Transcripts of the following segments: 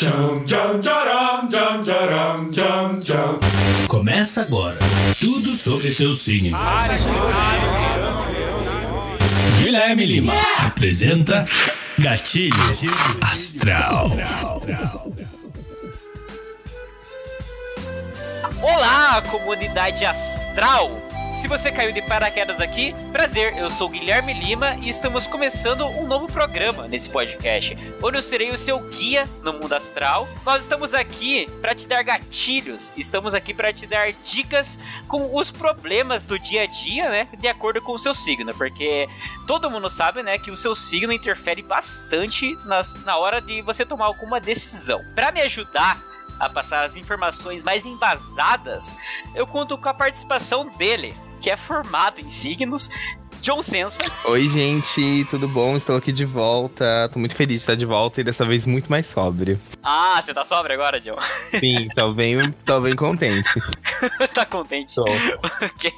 Tcham, tcham, tcharam, tcham, tcharam, tcham, tcham. Começa agora tudo sobre seu signo. Guilherme Lima apresenta Gatilho Astral. Olá, comunidade astral! Se você caiu de paraquedas aqui, prazer, eu sou Guilherme Lima e estamos começando um novo programa nesse podcast, onde eu serei o seu guia no mundo astral. Nós estamos aqui para te dar gatilhos, estamos aqui para te dar dicas com os problemas do dia a dia, né, de acordo com o seu signo, porque todo mundo sabe, né, que o seu signo interfere bastante nas, na hora de você tomar alguma decisão. Para me ajudar a passar as informações mais embasadas, eu conto com a participação dele, que é formado em signos, John Sensa. Oi, gente, tudo bom? Estou aqui de volta. Tô muito feliz de estar de volta e dessa vez muito mais sóbrio. Ah, você tá sóbrio agora, John? Sim, tô bem, tô bem contente. tá contente? Tô. Ok.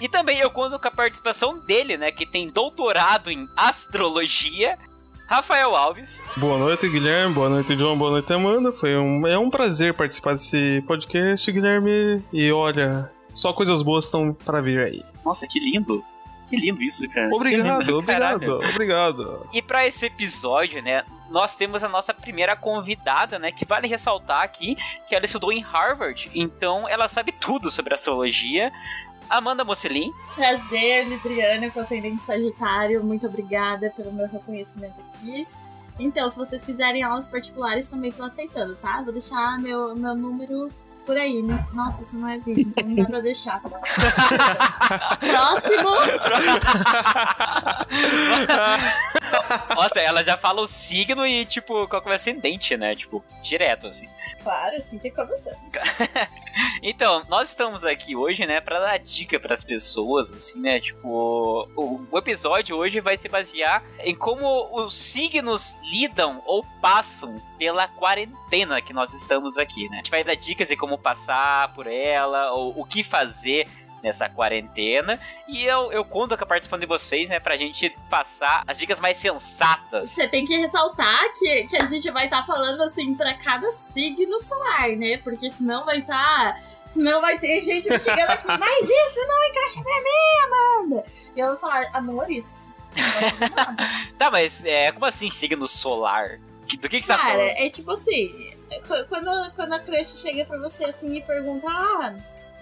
E também eu conto com a participação dele, né, que tem doutorado em astrologia, Rafael Alves. Boa noite, Guilherme. Boa noite, John. Boa noite, Amanda. Foi um, é um prazer participar desse podcast, Guilherme. E olha, só coisas boas estão para vir aí. Nossa, que lindo. Que lindo isso, cara. Obrigado, lindo, obrigado, caraca. obrigado. E para esse episódio, né, nós temos a nossa primeira convidada, né, que vale ressaltar aqui que ela estudou em Harvard, então ela sabe tudo sobre astrologia. Amanda Mocelin. Prazer, Libriana, com ascendente Sagitário. Muito obrigada pelo meu reconhecimento aqui. Então, se vocês quiserem aulas particulares, também tô aceitando, tá? Vou deixar meu, meu número por aí. né? Nossa, isso não é vídeo, então não dá pra deixar. Próximo! Nossa, ela já fala o signo e, tipo, qual que é o ascendente, né? Tipo, direto, assim. Claro, assim que começamos. Então, nós estamos aqui hoje, né, pra dar dica pras pessoas, assim, né? Tipo, o, o episódio hoje vai se basear em como os signos lidam ou passam pela quarentena que nós estamos aqui, né? A gente vai dar dicas de como passar por ela, ou o que fazer nessa quarentena. E eu, eu conto com a participação de vocês, né, pra gente passar as dicas mais sensatas. Você tem que ressaltar que, que a gente vai estar falando assim pra cada signo solar, né? Porque senão vai estar. senão vai ter gente me chegando aqui, mas isso não encaixa pra mim, Amanda! E eu vou falar, amores. Tá, mas é, como assim signo solar? Do que, que você tá falando? é tipo assim, qu- quando, quando a crush chega pra você assim e pergunta, ah,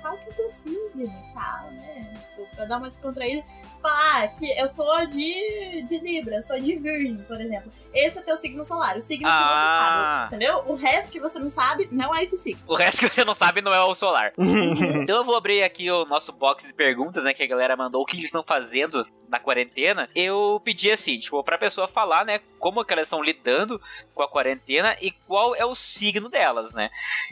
qual que é o teu signo e tal, né? Tipo, pra dar uma descontraída, você fala, ah, que eu sou de, de Libra, eu sou de Virgem, por exemplo. Esse é teu signo solar, o signo Ah. que você sabe, entendeu? O resto que você não sabe não é esse signo. O resto que você não sabe não é o solar. então eu vou abrir aqui o nosso box de perguntas, né? Que a galera mandou o que eles estão fazendo na quarentena. Eu pedi assim, tipo, pra pessoa falar, né? Como que elas estão lidando com a quarentena e qual é o signo delas, né?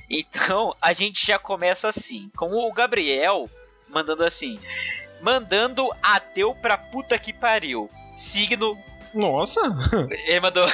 Então a gente já começa assim, com o Gabriel mandando assim. Mandando ateu pra puta que pariu. Signo Nossa! ele mandou.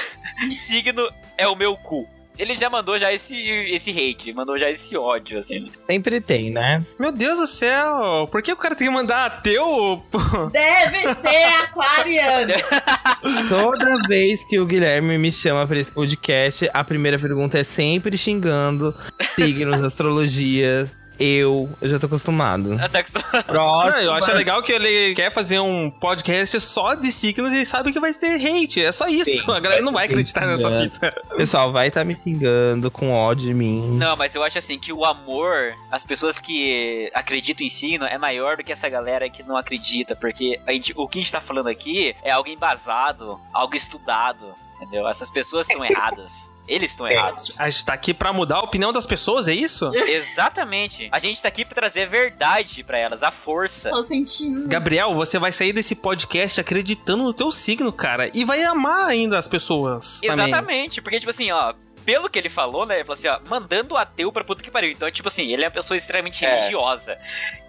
Signo é o meu cu. Ele já mandou já esse, esse hate, mandou já esse ódio, assim. Sempre tem, né? Meu Deus do céu! Por que o cara tem que mandar ateu? Deve ser aquariano. Toda vez que o Guilherme me chama pra esse podcast, a primeira pergunta é sempre xingando signos, astrologia. Eu, eu já tô acostumado. Até que Próximo. Não, eu acho legal que ele quer fazer um podcast só de signos e sabe que vai ter hate. É só isso. Sim, a galera não vai acreditar nessa xingando. fita. Pessoal, vai estar me xingando com ódio de mim. Não, mas eu acho assim que o amor, as pessoas que acreditam em signo, é maior do que essa galera que não acredita. Porque a gente- o que a gente tá falando aqui é algo embasado, algo estudado. Entendeu? Essas pessoas estão erradas. Eles estão errados. A gente tá aqui pra mudar a opinião das pessoas, é isso? Exatamente. A gente tá aqui pra trazer a verdade pra elas, a força. Tô sentindo. Gabriel, você vai sair desse podcast acreditando no teu signo, cara. E vai amar ainda as pessoas. também. Exatamente, porque, tipo assim, ó, pelo que ele falou, né? Ele falou assim, ó, mandando o ateu pra puta que pariu. Então, tipo assim, ele é uma pessoa extremamente É. religiosa.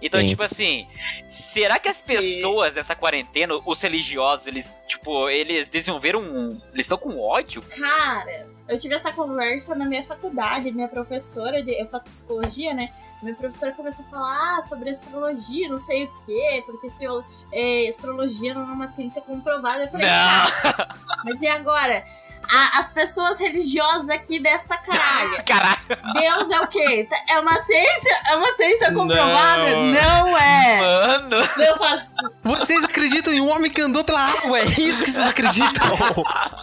Então, Sim. tipo assim, será que as Sim. pessoas nessa quarentena, os religiosos, eles, tipo, eles desenvolveram um. Eles estão com ódio? Cara, eu tive essa conversa na minha faculdade, minha professora, de, eu faço psicologia, né? Minha professora começou a falar ah, sobre astrologia, não sei o quê, porque se eu, é, astrologia não é uma ciência comprovada. Eu falei, Não! mas e agora? A- as pessoas religiosas aqui desta caralho. Caralho, Deus é o quê? É uma ciência? É uma ciência comprovada? Não. Não, é. mano. Falo, Vocês acreditam em um homem que andou pela água? É isso que vocês acreditam?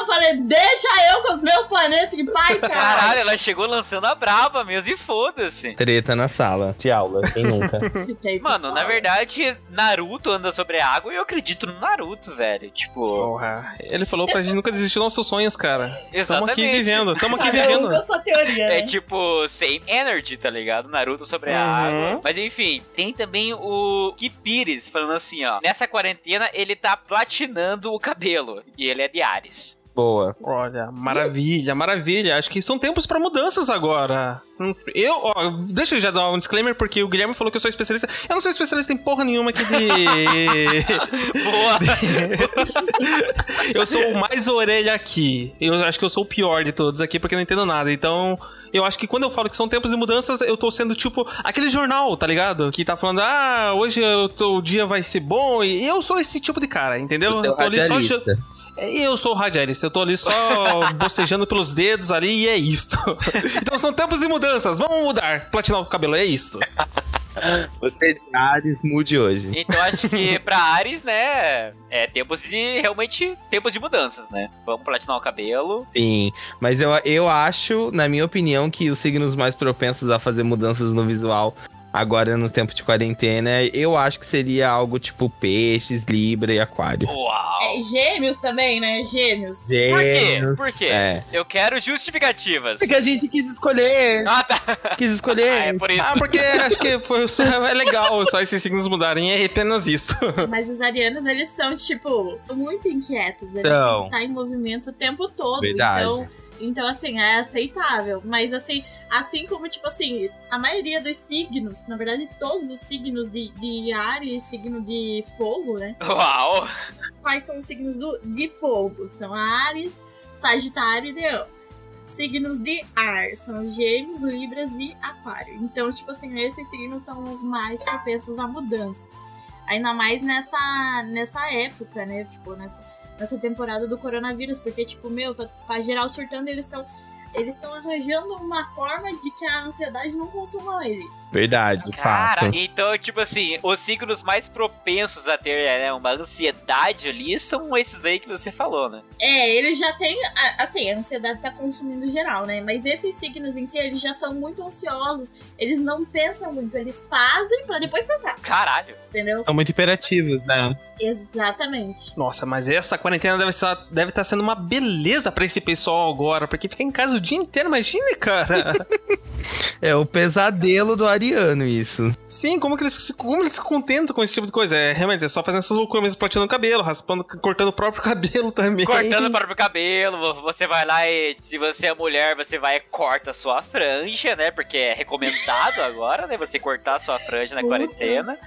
eu falei, deixa eu com os meus planetas em paz, Caralho, caralho. ela chegou lançando a braba mesmo e foda-se. Treta na sala de aula, quem nunca? Fiquei Mano, na verdade, Naruto anda sobre a água e eu acredito no Naruto, velho. Tipo, Porra. Ele falou pra gente nunca desistir dos nossos sonhos, cara. Tamo exatamente. aqui vivendo, tamo aqui vivendo. com a sua teoria, né? É tipo, same energy, tá ligado? Naruto sobre a Uhum. água. Mas enfim, tem também o Kipires falando assim, ó. Nessa quarentena ele tá platinando o cabelo. E ele é de Ares. Boa. Olha, maravilha, maravilha. Acho que são tempos pra mudanças agora. Hum, Eu, ó, deixa eu já dar um disclaimer, porque o Guilherme falou que eu sou especialista. Eu não sou especialista em porra nenhuma aqui de. Boa! eu sou o mais orelha aqui. Eu acho que eu sou o pior de todos aqui, porque eu não entendo nada. Então, eu acho que quando eu falo que são tempos de mudanças, eu tô sendo tipo aquele jornal, tá ligado? Que tá falando, ah, hoje o dia vai ser bom. E eu sou esse tipo de cara, entendeu? Eu tô ali só. Eu sou o radialista, eu tô ali só bostejando pelos dedos ali e é isto. então são tempos de mudanças, vamos mudar. Platinar o cabelo, é isto. Você é de Ares, mude hoje. Então acho que pra Ares, né, é tempos de, realmente, tempos de mudanças, né? Vamos platinar o cabelo. Sim, mas eu, eu acho, na minha opinião, que os signos mais propensos a fazer mudanças no visual agora no tempo de quarentena, eu acho que seria algo tipo peixes, libra e aquário. Uau! É, gêmeos também, né? Gêmeos. Por quê? Gêmeos, Por quê? É. Eu quero justificativas. Porque a gente quis escolher, Ah, tá. quis escolher. Ah, é por isso. Ah, porque acho que foi, é legal só esses signos mudarem, é apenas isto. Mas os arianos, eles são, tipo, muito inquietos. Eles São. têm que estar em movimento o tempo todo. Verdade. Então, então, assim, é aceitável. Mas, assim, assim como, tipo assim, a maioria dos signos, na verdade, todos os signos de, de ar e signo de fogo, né? Uau! Quais são os signos do, de fogo? São Ares, Sagitário e Leão. Signos de ar são Gêmeos, Libras e Aquário. Então, tipo assim, esses signos são os mais propensos a mudanças. Ainda mais nessa, nessa época, né? Tipo, nessa, nessa temporada do coronavírus. Porque, tipo, meu, tá, tá geral surtando e eles estão. Eles estão arranjando uma forma de que a ansiedade não consuma eles. Verdade, Cara, fato. então, tipo assim, os signos mais propensos a ter né, uma ansiedade ali são esses aí que você falou, né? É, ele já tem. a- Assim, a ansiedade tá consumindo geral, né? Mas esses signos em si, eles já são muito ansiosos. Eles não pensam muito, eles fazem pra depois pensar, Caralho. entendeu? São muito imperativos, né? Exatamente. Nossa, mas essa quarentena deve estar deve estar sendo uma beleza pra esse pessoal agora, porque fica em casa o dia inteiro, imagine, cara. É o pesadelo do ariano, isso. Sim, como que eles, se- como eles se contentam com esse tipo de coisa? É, realmente, é só fazendo essas loucuras mesmo, platinando o cabelo, raspando, cortando o próprio cabelo também. Cortando o próprio cabelo, você vai lá e, se você é mulher, você vai e corta a sua franja, né? Porque é recomendado agora, né? Você cortar a sua franja na quarentena.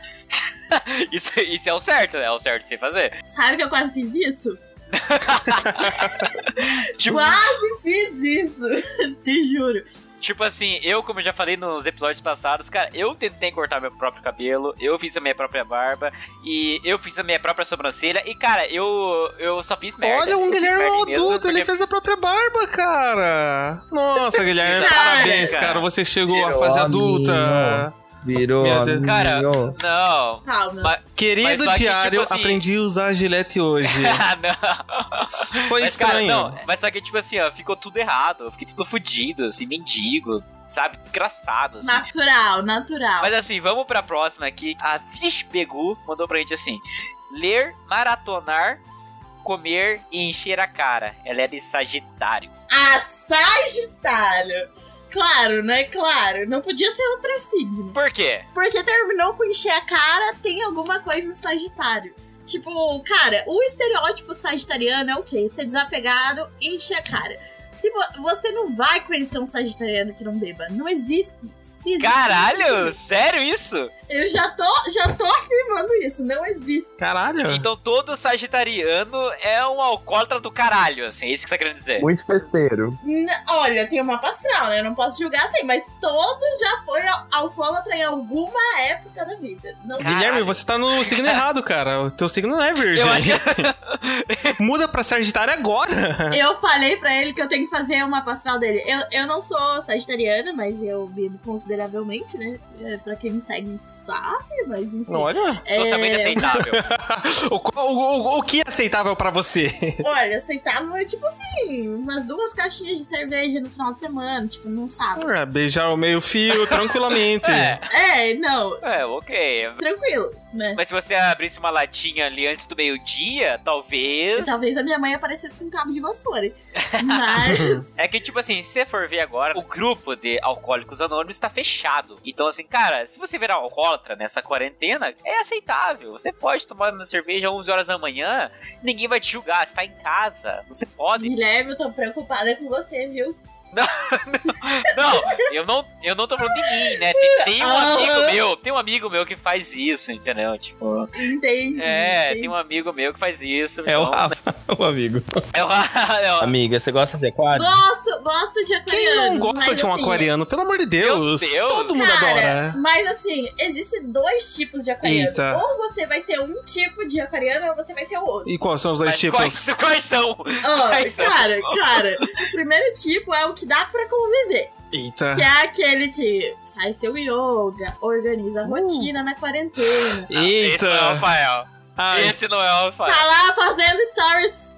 isso, isso é o certo, né? É o certo de se fazer. Sabe que eu quase fiz isso? Tipo, Quase fiz isso! Te juro. Tipo assim, eu, como eu já falei nos episódios passados, cara, eu tentei cortar meu próprio cabelo, eu fiz a minha própria barba, e eu fiz a minha própria sobrancelha, e cara, eu, eu só fiz merda. Olha, Eu um Guilherme é mesmo, adulto, ele fez a própria barba, cara. Nossa, Guilherme, parabéns, cara. cara. Você chegou a Virou fase amigo. Virou amigo. Cara, não. Mas Querido só que, diário, tipo assim- aprendi a usar a gilete hoje. Ah, não. Foi Mas, cara, estranho. não, mas só que, tipo assim, ó, ficou tudo errado. Eu fiquei tudo fudido, assim, mendigo, sabe? Desgraçado, assim. Natural, natural. Mas assim, vamos pra próxima aqui. A Vish Pegu mandou pra gente assim: ler, maratonar, comer e encher a cara. Ela é de Sagitário. A Sagitário. Claro, né? Claro. Não podia ser outro signo. Por quê? Porque terminou com encher a cara, tem alguma coisa no Sagitário. Tipo, cara, o estereótipo sagitariano é o quê? Ser desapegado e encher a cara. Se vo- você não vai conhecer um sagitariano que não beba. Não existe. Existe, Caralho, sério isso? Eu já tô, já tô afirmando isso. Não existe. Caralho. Então todo sagitariano é um alcoólatra do caralho, assim, é isso que você tá querendo dizer. Muito festeiro. N- Olha, tem uma astral, né? Eu não posso julgar assim, mas todo já foi al- alcoólatra em alguma época da vida. Não. Guilherme, você tá no signo errado, cara. O teu signo não é virgem. Eu acho que... Muda pra Sagitário agora. Eu falei pra ele que eu tenho que fazer uma pastral dele. Eu, eu não sou sagitariana, mas eu bebo consideravelmente, né? É, Pra quem me segue sabe, mas enfim. Olha. Socialmente É. aceitável. O, o, o, o que é aceitável pra você? Olha, aceitava, tipo assim, umas duas caixinhas de cerveja no final de semana, tipo, num sábado. Ah, Beijar o meio fio tranquilamente. É, É, não, é, ok. tranquilo, né? Mas se você abrisse uma latinha ali antes do meio-dia, talvez. Talvez a minha mãe aparecesse com um cabo de vassoura. Mas. É que, tipo assim, se você for ver agora, o grupo de alcoólicos anônimos tá fechado. Então, assim, cara, se você virar alcoólatra nessa quarentena, é aceitável. Você pode tomar uma cerveja às 11 horas da manhã, ninguém vai te julgar. Você tá em casa, você pode. Guilherme, eu tô preocupada com você, viu? Não, eu não, eu não tô falando de mim, né? Tem, tem um Aham. amigo meu, tem um amigo meu que faz isso, entendeu? Tipo. Entendi. É, entendi. tem um amigo meu que faz isso. É o então- Rafa, o amigo. É o é o- Amiga, você gosta de aquário? Gosto, gosto de aquarianos. Quem não gosta de um assim, aquariano? Pelo amor de Deus. Meu Deus. Todo mundo Cara, adora. mas assim, existem dois tipos de aquariano. Eita. Ou você vai ser um tipo de aquariano, ou você vai ser o outro. E quais são os dois Mas tipos? Quais, quais são? Ó, Quais são? cara, cara, o primeiro tipo é o que dá pra conviver. Eita. Que é aquele que faz seu yoga, organiza a rotina na quarentena. Esse não é o Eita. Rafael. Ai, Esse não é o Rafael. Tá lá fazendo stories,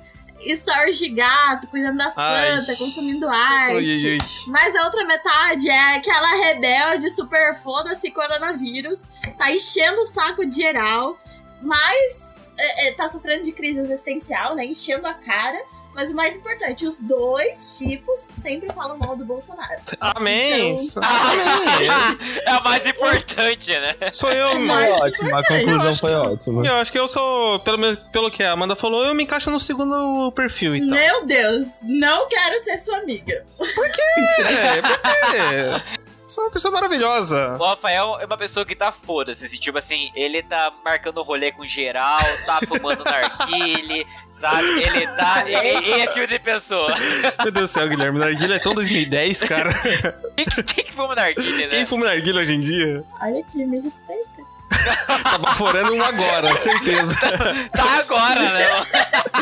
stories de gato, cuidando das Ai. plantas, consumindo arte. ui, ui, ui. Mas a outra metade é aquela rebelde, super foda-se coronavírus, tá enchendo o saco de geral, mas é, é, tá sofrendo de crise existencial, né? Enchendo a cara. Mas o mais importante, os dois tipos sempre falam mal do Bolsonaro. Amém. Então- Amém. é a mais importante, né? Sou eu, mano. Ótimo, a conclusão foi ótima. Eu acho que eu sou, pelo menos pelo que a Amanda falou, eu me encaixo no segundo perfil, então. Meu Deus, não quero ser sua amiga. É, Sou uma pessoa maravilhosa. O Rafael é uma pessoa que tá foda-se, assim, tipo assim, ele tá marcando rolê com geral, tá fumando narguile, sabe? Ele tá. Ele, esse tipo de pessoa. Meu Deus do céu, Guilherme. Narguilha é tão 2010, cara. Quem, quem que fuma narguile, né? Quem fuma narguilha hoje em dia? Olha aqui, me respeita. Tá baforando um agora, certeza. Tá agora, né?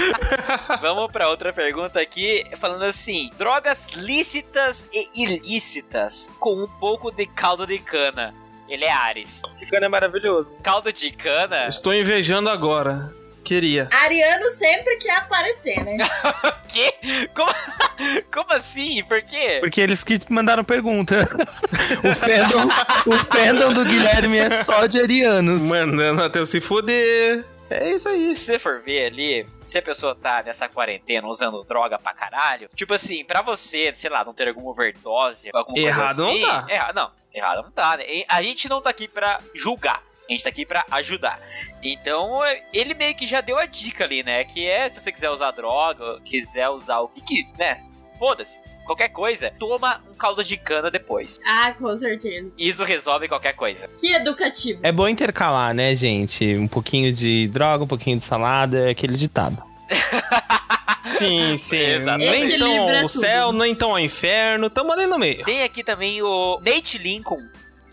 Vamos pra outra pergunta aqui, falando assim: drogas lícitas e ilícitas com um pouco de caldo de cana. Ele é Ares. Ficando é maravilhoso. Caldo de cana? Estou invejando agora. Queria. Ariano sempre quer aparecer, né? Quê? Como, como assim? Por quê? Porque eles que mandaram pergunta. o, fandom, o fandom do Guilherme é só de arianos. Mandando até eu se foder. É isso aí. Se você for ver ali, se a pessoa tá nessa quarentena usando droga pra caralho, tipo assim, pra você, sei lá, não ter alguma overdose, alguma Errado coisa não assim, tá. Errado, não, errado não tá, né? A gente não tá aqui pra julgar, a gente tá aqui pra ajudar. Então, é, ele meio que já deu a dica ali, né? Que é, se você quiser usar droga, quiser usar o que que, né? Foda-se, qualquer coisa, toma um caldo de cana depois. Ah, com certeza. Isso resolve qualquer coisa. Que educativo. É bom intercalar, né, gente? Um pouquinho de droga, um pouquinho de salada, é aquele ditado. Sim, sim. Exatamente. Nem tão tudo. céu, nem tão ao inferno. Tamo ali no meio. Tem aqui também o Nate Lincoln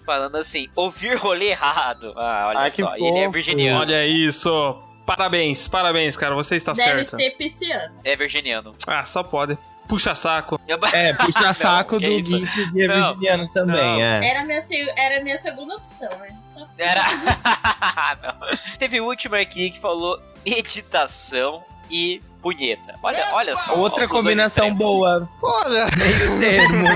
falando assim: ouvir rolê errado. Ah, olha Ai, que só, ele é virginiano. Olha isso. Parabéns, parabéns, cara. Você está Deve certa. ser pisciano. É virginiano. Ah, só pode. Puxa saco. É, puxa Não, saco do isso? Gui é Não, virginiano também, não. é. Era a minha, era minha segunda opção, né? Só Era. Não. Teve o último aqui que falou meditação e punheta. Olha, olha só. Outra combinação boa, Olha. meio termo.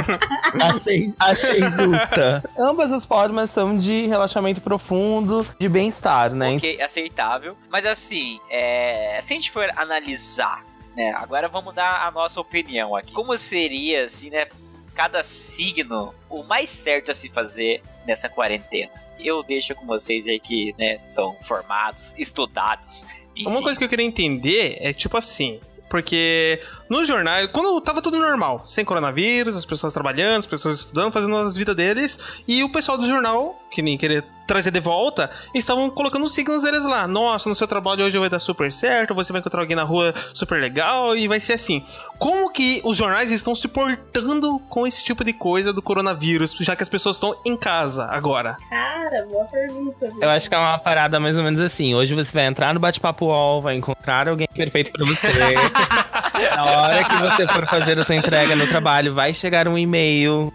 achei, achei justa. Ambas as formas são de relaxamento profundo, de bem-estar, né? Ok, aceitável. Mas assim, é, se a gente for analisar, né? Agora vamos dar a nossa opinião aqui. Como seria, assim, né? Cada signo, o mais certo a se fazer nessa quarentena. Eu deixo com vocês aí que, né, são formados, estudados. Uma coisa que eu queria entender é tipo assim. porque no jornal, quando tava tudo normal, sem coronavírus, as pessoas trabalhando, as pessoas estudando, fazendo as vidas deles, e o pessoal do jornal, que nem querer trazer de volta, estavam colocando os signos deles lá. Nossa, no seu trabalho hoje vai dar super certo, você vai encontrar alguém na rua super legal e vai ser assim. Como que os jornais estão se portando com esse tipo de coisa do coronavírus, já que as pessoas estão em casa agora? Cara, boa pergunta. viu? Eu acho que é uma parada mais ou menos assim. Hoje você vai entrar no bate-papo UOL, vai encontrar alguém perfeito pra você. Na hora que você for fazer a sua entrega no trabalho, vai chegar um e-mail.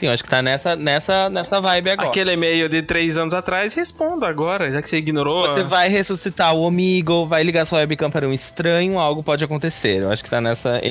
Sim, eu acho que tá nessa, nessa, nessa vibe agora. Aquele e-mail de três anos atrás, respondo agora, já que você ignorou. Você vai ressuscitar o amigo, vai ligar sua webcam para um estranho, algo pode acontecer. Eu acho que tá nessa.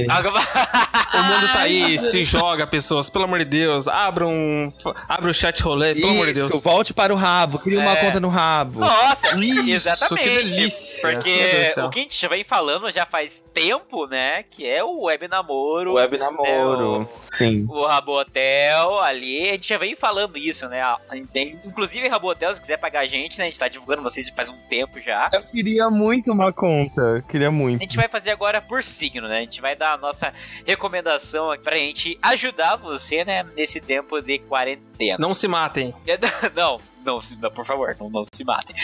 O mundo tá aí, se joga, pessoas, pelo amor de Deus. Abra um. Abra o chat rolê, pelo amor de Deus. Isso, volte para o rabo, crie uma É. conta no rabo. Nossa, Isso, exatamente. que delícia. Porque o que a gente já vem falando já faz tempo, né? Que é o web namoro. Web namoro. Sim. O Rabotel ali, a gente já vem falando isso, né? A- a Inclusive, Rabotel, se quiser pagar a gente, né? A gente tá divulgando vocês faz um tempo já. Eu queria muito uma conta. Queria A muito. gente vai fazer agora por signo, né? A gente vai dar a nossa recomendação aqui pra gente ajudar você, né? Nesse tempo de quarentena. Não se matem. Não, não, se- não, por favor, não, não se matem.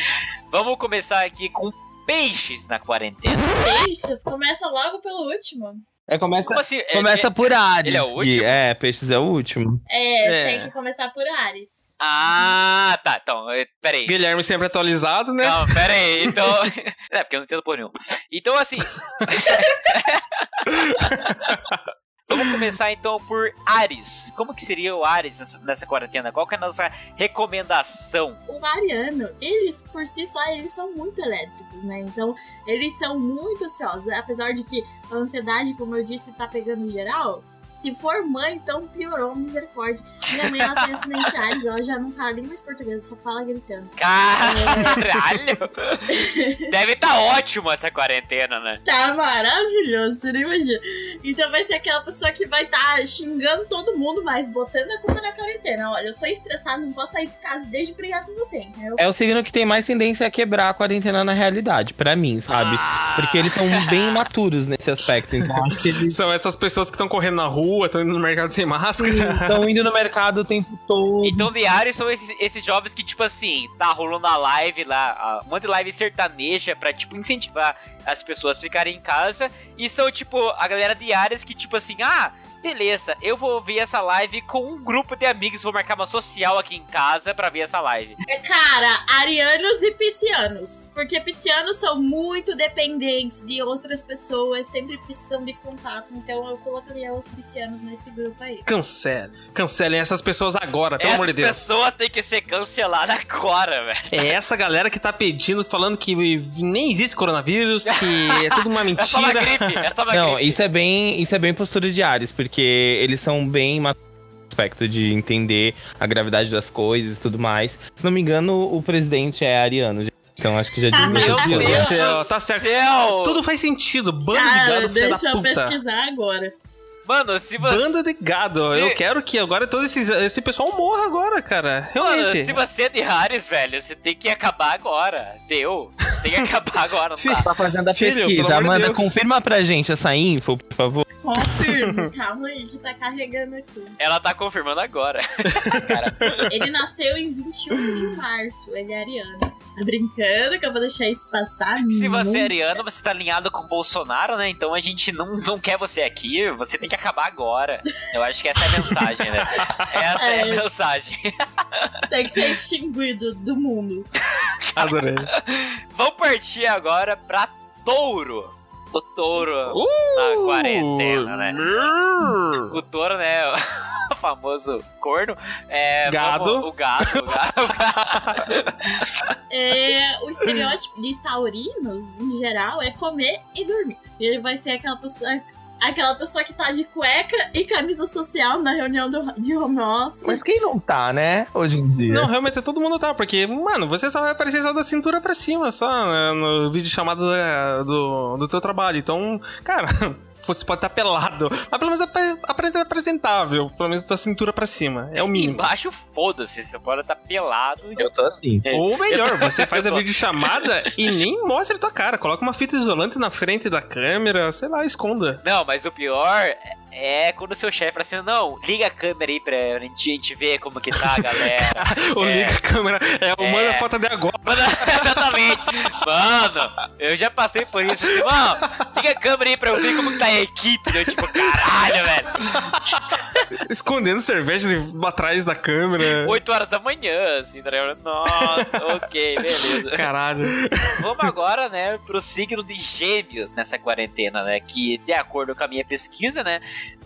Vamos começar aqui com peixes na quarentena. Peixes, começa logo pelo último. É, começa, Como assim? É- começa é- por Ares. ele é o último? É, peixes é o último. É, É. tem que começar por Ares. Ah, tá. Então, eh, peraí. Guilherme sempre atualizado, né? Não, pera aí, então... é, porque eu não entendo por nenhum. Então, assim... Vamos começar, então, por Ares. Como que seria o Ares nessa, nessa quarentena? Qual que é a nossa recomendação? O ariano, eles por si só, eles são muito elétricos, né? Então, eles são muito ansiosos. Apesar de que a ansiedade, como eu disse, tá pegando geral. Se for mãe, então piorou, misericórdia. Minha mãe, ela tem acidente Ares, ela já não fala nem mais português, só fala gritando. Caralho! Deve estar tá ótimo essa quarentena, né? Tá maravilhoso, você não imagina. Então vai ser aquela pessoa que vai estar xingando todo mundo, mas botando a culpa na quarentena. Olha, eu tô estressado, não posso sair de casa desde brigar com você, entendeu? É o signo que tem mais tendência a quebrar a quarentena na realidade, pra mim, sabe? Porque eles são bem imaturos nesse aspecto. Então acho que eles São essas pessoas que estão correndo na rua, estão indo no mercado sem máscara. estão indo no mercado o tempo todo. Então, de Ares são esses, esses jovens que, tipo assim, tá rolando a live lá, um monte de live sertaneja pra, tipo, incentivar as pessoas a ficarem em casa. E são, tipo, a galera de Ares que, tipo assim, ah, beleza, eu vou ver essa live com um grupo de amigos, vou marcar uma social aqui em casa pra ver essa live. É, cara, arianos e piscianos. Porque piscianos são muito dependentes de outras pessoas, sempre precisam de contato. Então eu colocaria os piscianos nesse grupo aí. Cancele. Cancelem essas pessoas agora, pelo amor de Essas Deus. pessoas têm que ser canceladas agora, velho. É essa galera que tá pedindo, falando que nem existe coronavírus, que é tudo uma É só uma mentira. gripe, é só uma Não, gripe. isso é bem, isso é bem postura de Ares, porque eles são bem aspecto de entender a gravidade das coisas e tudo mais. Se não me engano, o presidente é ariano. Então acho que já diz Meu Deus do céu, tá certo. céu. Tudo faz sentido. Bando de Cara, gado, filha da deixa eu puta. pesquisar agora. Mano, se você... Banda de gado. Se- Eu quero que agora todo esse, esse pessoal morra agora, cara. Mano, Realmente. se você é de Ares, velho, você tem que acabar agora. Deu. Tem que acabar agora, não Filho, dá. Tá fazendo a Filho, pesquisa. de Amanda, Deus. confirma pra gente essa info, por favor. Confirmo. Calma aí que tá carregando aqui. Ela tá confirmando agora. Ele nasceu em 21 de março. Ele é ariano. Tá brincando que eu vou deixar isso passar? Se você é ariano, você tá alinhado com o Bolsonaro, né? Então a gente não, não quer você aqui, você tem que acabar agora. Eu acho que essa é a mensagem, né? Essa é, a É. mensagem. Tem que ser extinguido do mundo. Adorei. Vamos partir agora pra touro. O touro na quarentena, né? O touro, né? O famoso corno. É, Gado. vamos- o gado. O gado. É, o estereótipo de taurinos, em geral, é comer e dormir. Ele vai ser aquela pessoa. Aquela pessoa que tá de cueca e camisa social na reunião do- de home office. Mas quem não tá, né? Hoje em dia. Não, realmente todo mundo tá, porque, mano, você só vai aparecer só da cintura pra cima, só né, no vídeo chamado da- do, do teu trabalho. Então, cara, você pode estar pelado, mas pelo menos aparenta apresentável, pelo menos da cintura pra cima. É o mínimo. Embaixo, foda-se, você pode estar pelado. Eu tô assim. É. Ou melhor, você faz a videochamada e nem mostra a tua cara. Coloca uma fita isolante na frente da câmera, sei lá, esconda. Não, mas o pior é quando o seu chefe fala assim, não, liga a câmera aí pra gente, a gente ver como que tá, galera. Ou É. liga a câmera, é, É. manda a foto de agora. Mano, exatamente. Mano, eu já passei por isso. Assim, mano, liga a câmera aí pra eu ver como que tá a equipe. Eu, tipo, caralho, velho. Escondendo cerveja de- atrás da câmera. 8 horas da manhã, assim, tá ligado? Nossa, ok, beleza. Caralho. Vamos agora, né, pro signo de gêmeos nessa quarentena, né? Que, de acordo com a minha pesquisa, né?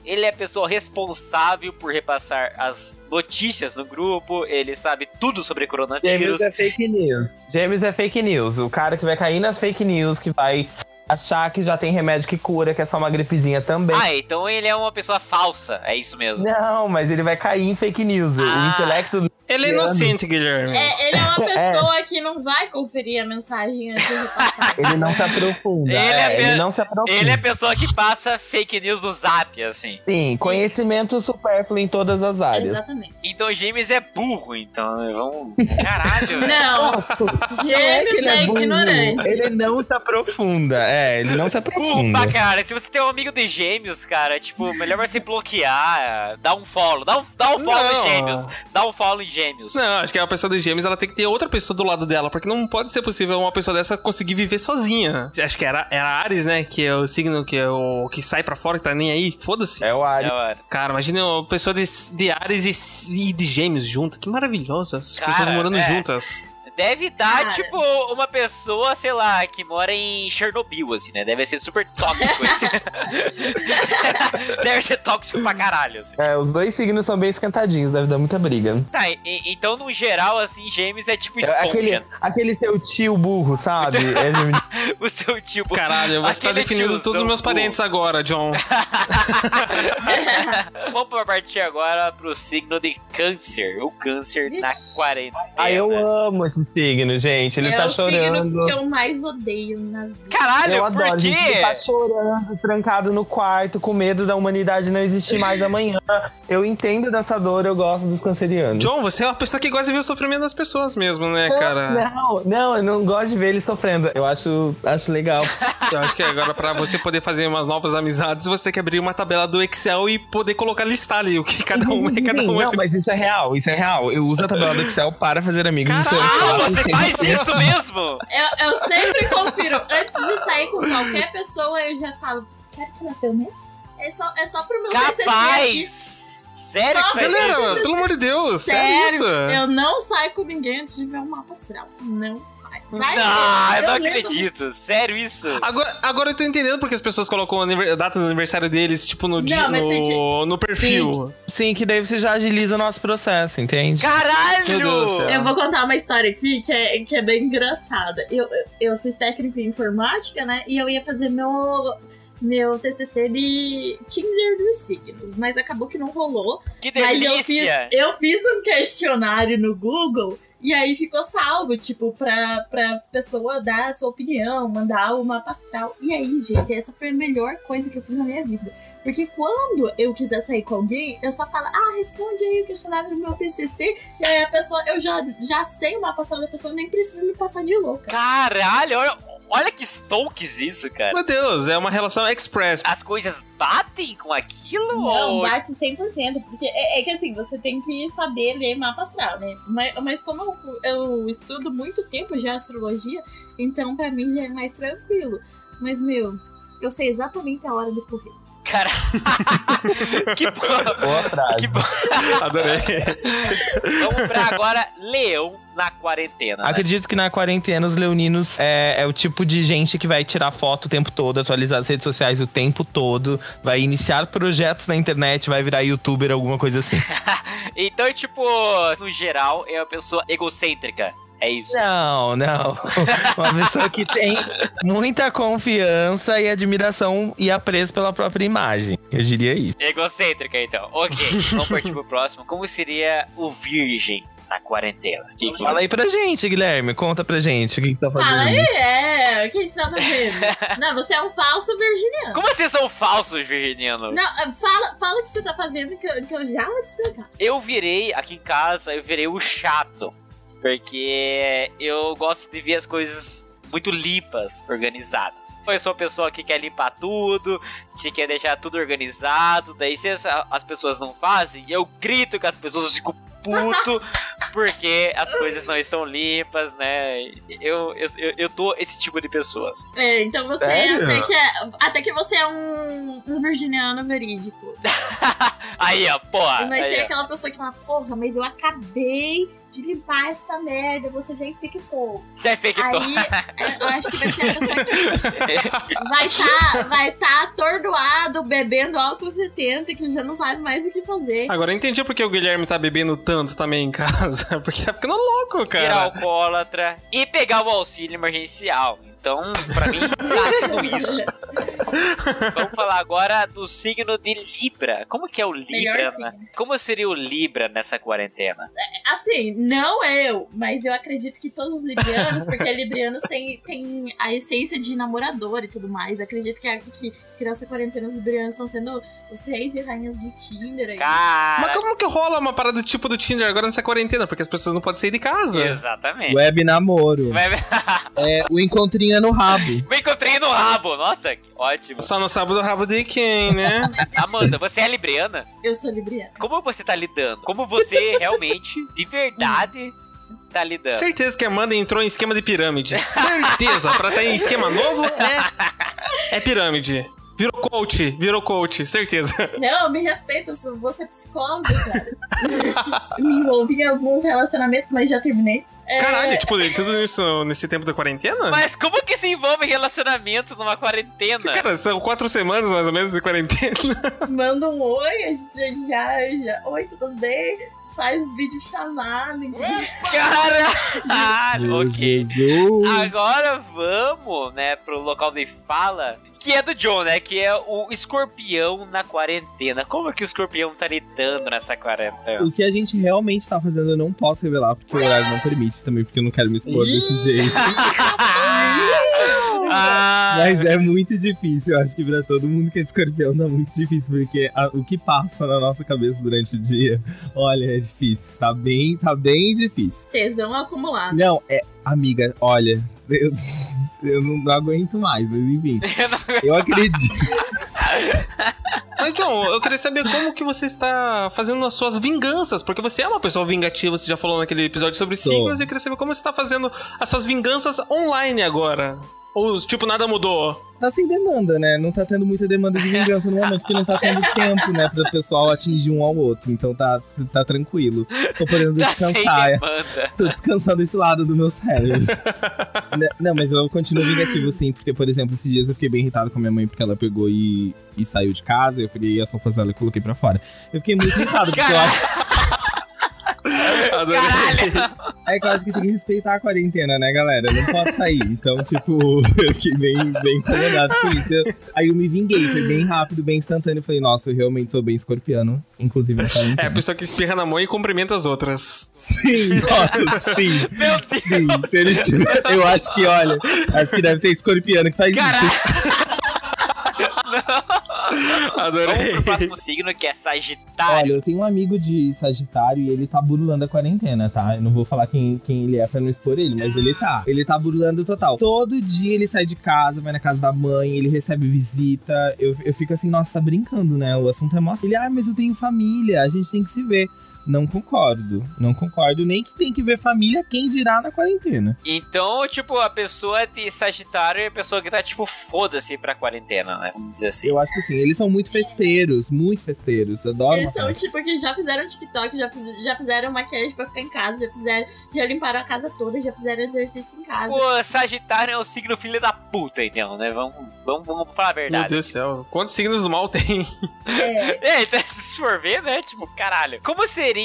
Ele é a pessoa responsável por repassar as notícias no grupo, ele sabe tudo sobre coronavírus. Gêmeos é fake news. Gêmeos é fake news. O cara que vai cair nas fake news, que vai achar que já tem remédio que cura, que é só uma gripezinha também. Ah, então ele é uma pessoa falsa, é isso mesmo. Não, mas ele vai cair em fake news. Ah. O intelecto. Ele é inocente, Guilherme. É, ele é uma pessoa que não vai conferir a mensagem antes de passar. Ele não se aprofunda. Ele é é, pe- ele não se aprofunda. Ele é a pessoa que passa fake news no zap, assim. Sim, conhecimento supérfluo em todas as áreas. Exatamente. Então Gêmeos é burro, então. Vamos. Caralho. Não, Não é que gêmeos ele é, burro, ignorante. Ele não se aprofunda. É, ele não se Burro aprofunda. pra cara. Se você tem um amigo de gêmeos, cara, tipo, melhor vai se bloquear. Dá um follow. Dá um, dá um follow Não. em gêmeos. Dá um follow em gêmeos. Não, acho que a pessoa de gêmeos ela tem que ter outra pessoa do lado dela, porque não pode ser possível uma pessoa dessa conseguir viver sozinha. Acho que era, era Ares, né? Que é o signo que, é o, que sai pra fora, que tá nem aí, foda-se. É o Ares. É, mano. Cara, imagina uma pessoa de, de Ares e, e de gêmeos junto. Que maravilhosa. As Cara, pessoas morando é. juntas. Deve dar, Cara. tipo, uma pessoa, sei lá, que mora em Chernobyl, assim, né? Deve ser super tóxico, assim. Deve ser tóxico pra caralho, assim. É, os dois signos são bem esquentadinhos, deve dar muita briga. Tá, e- então, no geral, assim, gêmeos é tipo É esponja. Aquele, aquele seu tio burro, sabe? É. O seu tipo. Caralho, você tá Aquele definindo tiozão todos os meus burro. parentes agora, John. Vamos pra partir agora pro signo de câncer. O câncer na Ixi. quarentena. Ah, eu amo esse signo, gente. Ele é tá o signo que eu mais odeio na vida. Caralho, Eu por adoro, quê? Ele tá chorando, trancado no quarto, com medo da humanidade não existir mais amanhã. Eu entendo dessa dor, eu gosto dos cancerianos. John, você é uma pessoa que gosta de ver o sofrimento das pessoas mesmo, né, cara? Não, não, eu não gosto de ver ele sofrendo. Eu acho, acho legal. Eu acho que agora pra você poder fazer umas novas amizades, você tem que abrir uma tabela do Excel e poder colocar listar ali o que cada um é, cada Sim, um é. não, mas isso é real, isso é real. Eu uso a tabela do Excel para fazer amigos. Ah, faço você faz isso mesmo? Eu, eu sempre confiro. Antes de sair com qualquer pessoa, eu já falo: Cara, você nasceu mesmo? É só, é só pro meu TCC aqui. Capaz! Sério Só que faz Galera, isso? pelo amor de Deus, sério Sério, isso? eu não saio com ninguém antes de ver um mapa astral. Não saio. Vai Não, eu não acredito. Sério isso? Agora, agora eu tô entendendo porque as pessoas colocam a data do aniversário deles, tipo, no, Não, mas tem no, no perfil. Sim, que daí você já agiliza o nosso processo, entende? Meu Deus do Caralho! céu. Eu vou contar uma história aqui que é, que é bem engraçada. Eu, eu, eu fiz técnico em informática, né? E eu ia fazer meu, meu TCC de Tinder dos signos. Mas acabou que não rolou. Que Mas eu fiz, delícia! eu fiz um questionário no Google e aí ficou salvo, tipo, pra, pra pessoa dar a sua opinião, mandar o mapa astral. E aí, gente, essa foi a melhor coisa que eu fiz na minha vida. Porque quando eu quiser sair com alguém, eu só falo, ah, responde aí o questionário do meu TCC. E aí a pessoa, eu já, já sei o mapa astral da pessoa, nem preciso me passar de louca. Caralho, olha, olha que stalks isso, cara. Meu Deus, é uma relação express. As coisas batem com aquilo? Não, ou... bate 100%, porque é, é que assim, você tem que saber ler mapa astral, né? Mas, mas como eu, eu estudo muito tempo já astrologia, então pra mim já é mais tranquilo. Mas, meu, eu sei exatamente a hora do correr. Cara... que porra... Boa frase. Que bo- Adorei. Vamos pra agora, Leão na quarentena. né? Acredito que na quarentena os leoninos é, é o tipo de gente que vai tirar foto o tempo todo, atualizar as redes sociais o tempo todo, vai iniciar projetos na internet, vai virar youtuber, alguma coisa assim. Então, tipo, no geral, é uma pessoa egocêntrica. É isso. Não, não. Uma pessoa que tem muita confiança e admiração e apreço pela própria imagem. Eu diria isso. Egocêntrica, então. Ok, vamos partir pro próximo. Como seria o virgem na quarentena? Que que Fala aí pra gente, Guilherme. Conta pra gente o que, que tá fazendo. Fala aí, é. O que você tá fazendo? Não, você é um falso virginiano. Como vocês são falsos, virginiano? Não, é, fala, fala o que você tá fazendo que eu, que eu já vou te explicar. Eu virei, aqui em casa, eu virei o chato. Porque eu gosto de ver as coisas muito limpas, organizadas. Eu sou a pessoa que quer limpar tudo, que quer deixar tudo organizado. Daí, se as, as pessoas não fazem, eu grito com as pessoas, eu fico puto. Porque as coisas não estão limpas, né? Eu, eu, eu, eu tô esse tipo de pessoas. É, então você Sério? até que, é, até que você é um, um virginiano verídico. Aí, ó, porra. Mas aí, você é aquela pessoa que fala, porra, mas eu acabei de limpar essa merda, você já infectou. Já infectou. Aí é, eu acho que vai ser a pessoa que vai estar vai tá atordoado, bebendo álcool 70, que já não sabe mais o que fazer. Agora eu entendi porque o Guilherme tá bebendo tanto também em casa. Porque tá ficando louco, virar cara. alcoólatra e pegar o auxílio emergencial. Então, pra mim, tá sendo isso. Vamos falar agora do signo de Libra. Como que é o Libra? né? Como seria o Libra nessa quarentena? Assim, não eu, mas eu acredito que todos os librianos, porque librianos têm, têm a essência de namorador e tudo mais. Acredito que, a, que que nessa quarentena os librianos estão sendo os reis e rainhas do Tinder aí. Mas Cara, como que rola uma parada tipo do Tinder agora nessa quarentena? Porque as pessoas não podem sair de casa. exatamente. Web namoro. Vai- É, o encontrinho é no rabo. Me encontrei no rabo. Nossa, ótimo. Só não sabe do rabo de quem, né? Amanda, você é libriana? Eu sou libriana. Como você tá lidando? Como você realmente, de verdade, tá lidando? Certeza que a Amanda entrou em esquema de pirâmide. Certeza. pra estar em esquema novo, é, é pirâmide. Virou coach, virou coach, certeza. Não, me respeita, eu vou ser psicóloga, cara. me envolvi em alguns relacionamentos, mas já terminei. É, Caralho, tipo, tudo isso nesse tempo da quarentena? Mas como que se envolve relacionamento numa quarentena? Cara, são quatro semanas mais ou menos de quarentena. Manda um oi, a gente já, já. Oi, tudo bem? Faz vídeo chamada. Caralho, ok. Agora vamos, né, pro local de fala, que é do John, né, que é o escorpião na quarentena. Como que o escorpião tá lidando nessa quarentena? O que a gente realmente tá fazendo eu não posso revelar, porque o horário não permite também, porque eu não quero me expor desse jeito. Ah, Mas é muito difícil, eu acho que pra todo mundo que é escorpião tá muito difícil, porque a- o que passa na nossa cabeça durante o dia, olha, é difícil. Tá bem, tá bem difícil. Tesão acumulado. Não, é, amiga, olha, eu, eu não aguento mais, mas enfim. Eu acredito. John, eu queria saber como que você está fazendo as suas vinganças, porque você é uma pessoa vingativa, você já falou naquele episódio sobre Sou. signos, e eu queria saber como você está fazendo as suas vinganças online agora. Ou, tipo, nada mudou. Tá sem demanda, né? Não tá tendo muita demanda de vingança no momento, porque não tá tendo tempo, né, pra pessoal atingir um ao outro. Então tá, tá tranquilo. Tô podendo tá descansar. demanda. Tô descansando esse lado do meu cérebro. Né, não, mas eu continuo vingativo, sim, porque, por exemplo, esses dias eu fiquei bem irritado com a minha mãe porque ela pegou e, e saiu de casa, eu peguei as roupas dela e coloquei pra fora. Eu fiquei muito irritado, porque eu acho, Adorei. É que eu acho que tem que respeitar a quarentena, né, galera? Não pode sair. Então, tipo, eu fiquei bem, bem incomodado com isso. Eu- aí eu me vinguei, foi bem rápido, bem instantâneo. Eu falei, nossa, eu realmente sou bem escorpiano, inclusive na É a quarentena. pessoa que espirra na mão e cumprimenta as outras. Sim, nossa, sim. Meu Deus! Sim, se ele tiver, eu acho que, olha, acho que deve ter escorpiano que faz isso. Adorei. Vamos pro próximo signo, que é Olha, Sagitário. eu tenho um amigo de Sagitário e ele tá burlando a quarentena, tá? Eu não vou falar quem, quem ele é pra não expor ele, mas ele tá. Ele tá burlando total. Todo dia ele sai de casa, vai na casa da mãe, ele recebe visita. Eu, eu fico assim, nossa, tá brincando, né? O assunto é mó. Ele, ah, mas eu tenho família, a gente tem que se ver. Não concordo. Não concordo. Nem que tem que ver família, quem dirá na quarentena. Então, tipo, a pessoa de Sagitário é a pessoa que tá, tipo, foda-se pra quarentena, né? Vamos dizer assim. Eu acho que assim, eles são muito festeiros, muito festeiros. Adoram Eles são festa. tipo que já fizeram TikTok, já, fiz- já fizeram maquiagem pra ficar em casa, já fizeram, já limparam a casa toda, já fizeram exercício em casa. Pô, Sagitário é o signo filho da puta, então, né? Vamos, vamos, vamos falar a Meu verdade. Deus do céu. Quantos signos do mal tem? É, É, então, se for ver, né? Tipo, caralho. Como seria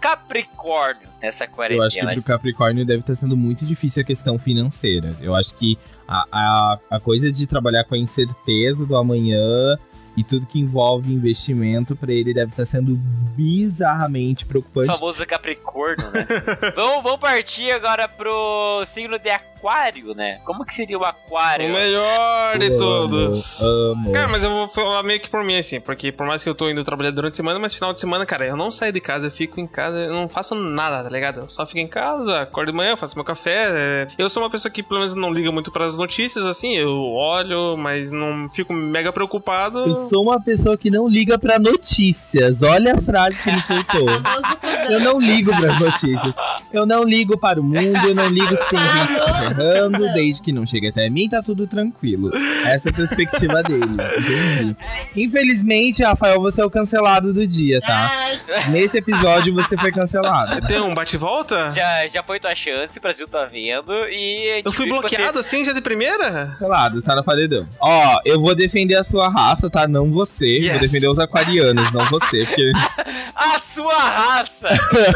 Capricórnio nessa Eu acho que quarentena? pro Capricórnio deve estar sendo muito difícil a questão financeira. Eu acho que a, a, a coisa de trabalhar com a incerteza do amanhã e tudo que envolve investimento, pra ele deve estar sendo bizarramente O preocupante. famoso Capricórnio, né? vamos, vamos partir agora pro signo de Aquário, né? Como que seria o O Aquário? melhor de Amo, todos. amo. Cara, mas eu vou falar meio que por mim, assim, porque por mais que eu tô indo trabalhar durante a semana, mas final de semana, cara, eu não saio de casa, eu fico em casa, eu não faço nada, tá ligado? Eu só fico em casa, acordo de manhã, faço meu café. é. Eu sou uma pessoa que pelo menos não liga muito pras notícias, assim, eu olho, mas não fico mega preocupado. Eu sou uma pessoa que não liga pra notícias. Olha a frase que ele soltou. Eu não ligo pras notícias. Eu não ligo para o mundo, eu não ligo se tem gente se Famoso ferrando, cuzão. desde que não chegue até mim, tá tudo tranquilo. Essa é a perspectiva dele. Entendi. Infelizmente, Rafael, você é o cancelado do dia, tá? Nesse episódio você foi cancelado. Tem um bate-volta? Já, já foi tua chance, o Brasil tá vendo e... gente Eu fui que você- bloqueado assim já de primeira? Cancelado, tá na paredão. Ó, eu vou defender a sua raça, tá? Não você. Yes. Vou defender os aquarianos, não você. Porque A sua raça!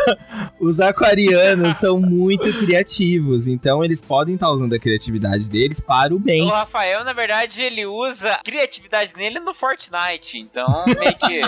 os aquarianos são muito criativos. Então eles podem estar usando a criatividade deles para o bem. O Rafael, na verdade, ele usa a criatividade nele no Fortnite. Então, meio que.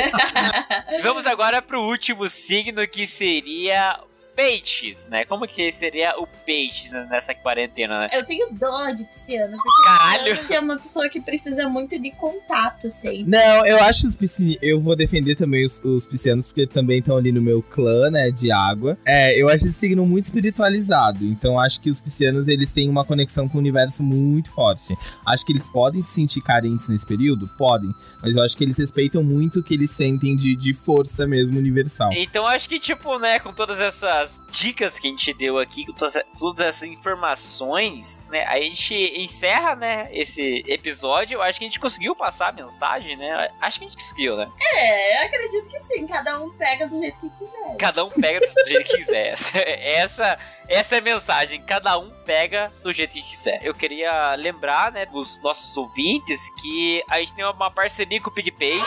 Vamos agora pro último signo que seria peixes, né? Como que seria o peixes nessa quarentena, né? eu tenho dó de pisciano, porque Caralho. pisciano é uma pessoa que precisa muito de contato sempre. Não, eu acho os piscianos. Eu vou defender também os, os piscianos, porque também estão ali no meu clã, né? De água. É, eu acho esse signo muito espiritualizado. Então acho que os piscianos eles têm uma conexão com o universo muito forte. Acho que eles podem se sentir carentes nesse período? Podem. Mas eu acho que eles respeitam muito o que eles sentem de, de força mesmo universal. Então acho que, tipo, né, com todas essas dicas que a gente deu aqui, com todas, todas essas informações, né, a gente encerra, né, esse episódio. Eu acho que a gente conseguiu passar a mensagem, né? Acho que a gente conseguiu, né? É, eu acredito que sim, cada um pega do jeito que quiser. Cada um pega do jeito que quiser. Essa, essa é a mensagem. Cada um pega do jeito que quiser. Eu queria lembrar, né, dos nossos ouvintes que a gente tem uma parceria com o PicPay.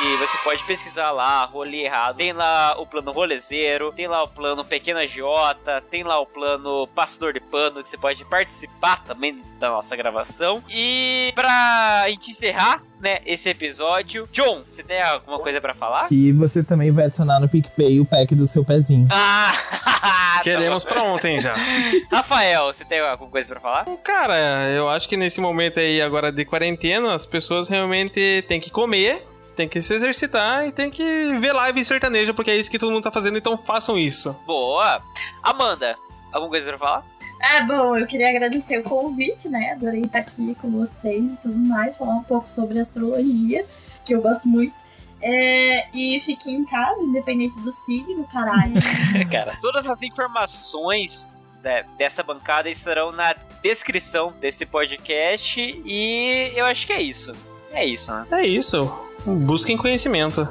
Que você pode pesquisar lá, rolê errado. Tem lá o plano rolezeiro, tem lá o plano pequena Giota, tem lá o plano passador de pano, que você pode participar também da nossa gravação. E pra gente encerrar, né, esse episódio, John, você tem alguma coisa pra falar? E você também vai adicionar no PicPay o pack do seu pezinho. Ah! Queremos pra ontem já. Rafael, você tem alguma coisa pra falar? Cara, eu acho que nesse momento aí agora de quarentena, as pessoas realmente têm que comer, tem que se exercitar e tem que ver live sertaneja, porque é isso que todo mundo tá fazendo, então façam isso. Boa. Amanda, alguma coisa pra falar? É, bom, eu queria agradecer o convite, né? Adorei estar aqui com vocês e tudo mais, falar um pouco sobre astrologia, que eu gosto muito. É, e fiquem em casa, independente do signo, caralho. Cara, todas as informações né, dessa bancada estarão na descrição desse podcast e eu acho que é isso. É isso, né? É isso. Busquem conhecimento.